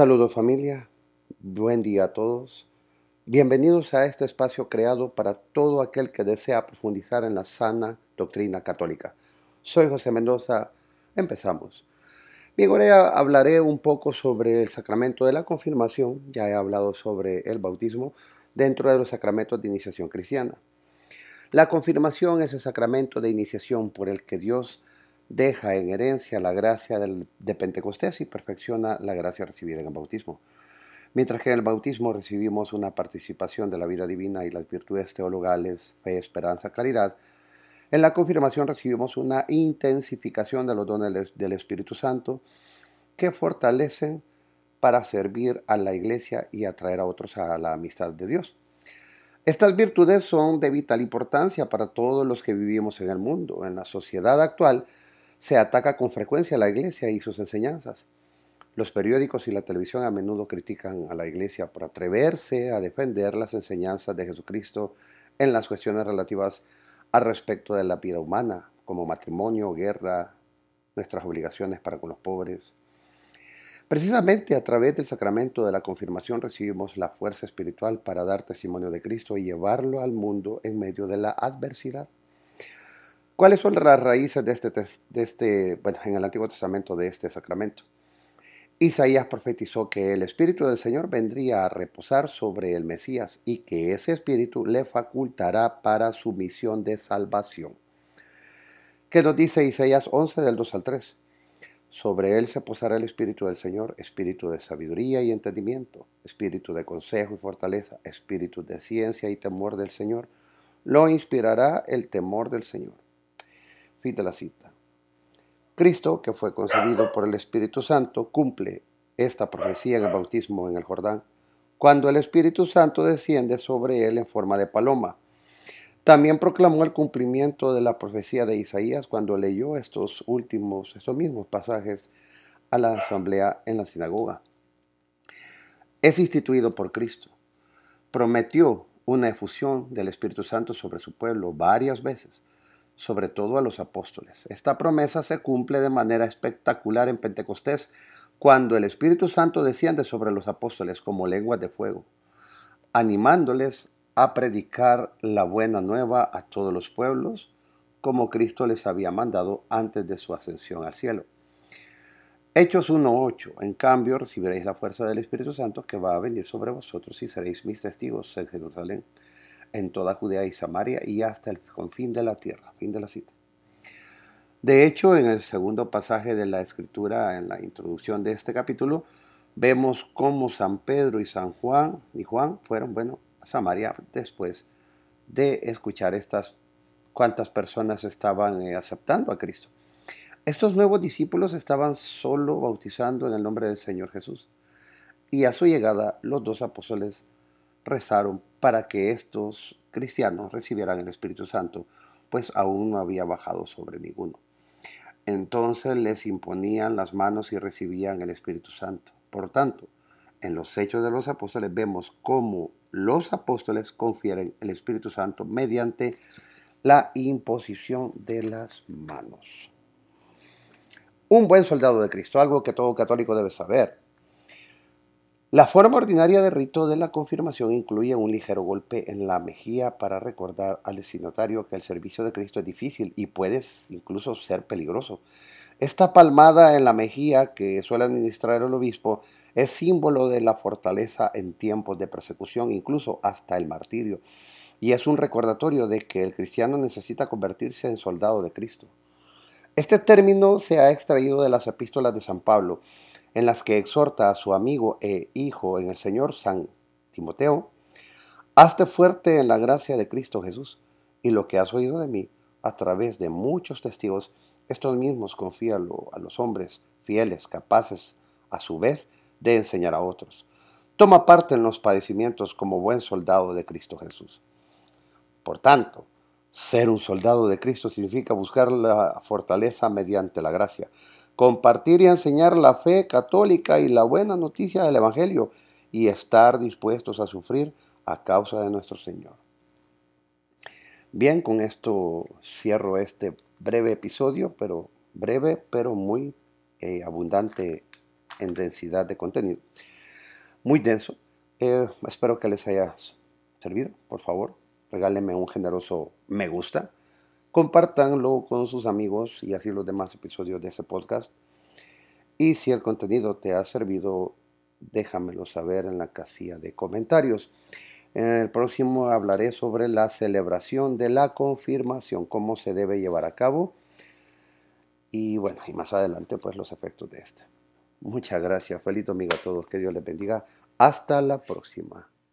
Saludos familia, buen día a todos. Bienvenidos a este espacio creado para todo aquel que desea profundizar en la sana doctrina católica. Soy José Mendoza, empezamos. Bien, ahora hablaré un poco sobre el sacramento de la confirmación, ya he hablado sobre el bautismo dentro de los sacramentos de iniciación cristiana. La confirmación es el sacramento de iniciación por el que Dios deja en herencia la gracia de Pentecostés y perfecciona la gracia recibida en el bautismo. Mientras que en el bautismo recibimos una participación de la vida divina y las virtudes teologales, fe, esperanza, caridad, en la confirmación recibimos una intensificación de los dones del Espíritu Santo que fortalecen para servir a la iglesia y atraer a otros a la amistad de Dios. Estas virtudes son de vital importancia para todos los que vivimos en el mundo. En la sociedad actual se ataca con frecuencia a la iglesia y sus enseñanzas. Los periódicos y la televisión a menudo critican a la iglesia por atreverse a defender las enseñanzas de Jesucristo en las cuestiones relativas al respecto de la vida humana, como matrimonio, guerra, nuestras obligaciones para con los pobres. Precisamente a través del sacramento de la confirmación recibimos la fuerza espiritual para dar testimonio de Cristo y llevarlo al mundo en medio de la adversidad. ¿Cuáles son las raíces de este, de este bueno, en el Antiguo Testamento de este sacramento? Isaías profetizó que el Espíritu del Señor vendría a reposar sobre el Mesías y que ese Espíritu le facultará para su misión de salvación. ¿Qué nos dice Isaías 11 del 2 al 3? Sobre él se posará el Espíritu del Señor, Espíritu de sabiduría y entendimiento, Espíritu de consejo y fortaleza, Espíritu de ciencia y temor del Señor. Lo inspirará el temor del Señor. Fin de la cita. Cristo, que fue concebido por el Espíritu Santo, cumple esta profecía en el bautismo en el Jordán, cuando el Espíritu Santo desciende sobre él en forma de paloma. También proclamó el cumplimiento de la profecía de Isaías cuando leyó estos últimos, estos mismos pasajes a la asamblea en la sinagoga. Es instituido por Cristo. Prometió una efusión del Espíritu Santo sobre su pueblo varias veces sobre todo a los apóstoles. Esta promesa se cumple de manera espectacular en Pentecostés, cuando el Espíritu Santo desciende sobre los apóstoles como lenguas de fuego, animándoles a predicar la buena nueva a todos los pueblos, como Cristo les había mandado antes de su ascensión al cielo. Hechos 1.8. En cambio, recibiréis la fuerza del Espíritu Santo que va a venir sobre vosotros y seréis mis testigos en Jerusalén, en toda Judea y Samaria y hasta el confín de la tierra. Fin de la cita. De hecho, en el segundo pasaje de la escritura, en la introducción de este capítulo, vemos cómo San Pedro y San Juan y Juan fueron, bueno, a Samaria después de escuchar estas cuántas personas estaban eh, aceptando a Cristo. Estos nuevos discípulos estaban solo bautizando en el nombre del Señor Jesús. Y a su llegada, los dos apóstoles rezaron para que estos cristianos recibieran el Espíritu Santo, pues aún no había bajado sobre ninguno. Entonces les imponían las manos y recibían el Espíritu Santo. Por tanto, en los hechos de los apóstoles vemos cómo los apóstoles confieren el Espíritu Santo mediante la imposición de las manos. Un buen soldado de Cristo, algo que todo católico debe saber. La forma ordinaria de rito de la confirmación incluye un ligero golpe en la mejilla para recordar al destinatario que el servicio de Cristo es difícil y puede incluso ser peligroso. Esta palmada en la mejilla que suele administrar el obispo es símbolo de la fortaleza en tiempos de persecución, incluso hasta el martirio, y es un recordatorio de que el cristiano necesita convertirse en soldado de Cristo. Este término se ha extraído de las epístolas de San Pablo, en las que exhorta a su amigo e hijo en el Señor San Timoteo, hazte fuerte en la gracia de Cristo Jesús, y lo que has oído de mí a través de muchos testigos, estos mismos confíalo a los hombres fieles, capaces a su vez de enseñar a otros. Toma parte en los padecimientos como buen soldado de Cristo Jesús. Por tanto, ser un soldado de Cristo significa buscar la fortaleza mediante la gracia, compartir y enseñar la fe católica y la buena noticia del Evangelio y estar dispuestos a sufrir a causa de nuestro Señor. Bien, con esto cierro este breve episodio, pero breve, pero muy eh, abundante en densidad de contenido. Muy denso. Eh, espero que les haya servido. Por favor, regálenme un generoso me gusta. Compártanlo con sus amigos y así los demás episodios de ese podcast. Y si el contenido te ha servido, déjamelo saber en la casilla de comentarios. En el próximo hablaré sobre la celebración de la confirmación, cómo se debe llevar a cabo y bueno, y más adelante pues los efectos de este. Muchas gracias, feliz domingo a todos, que Dios les bendiga. Hasta la próxima.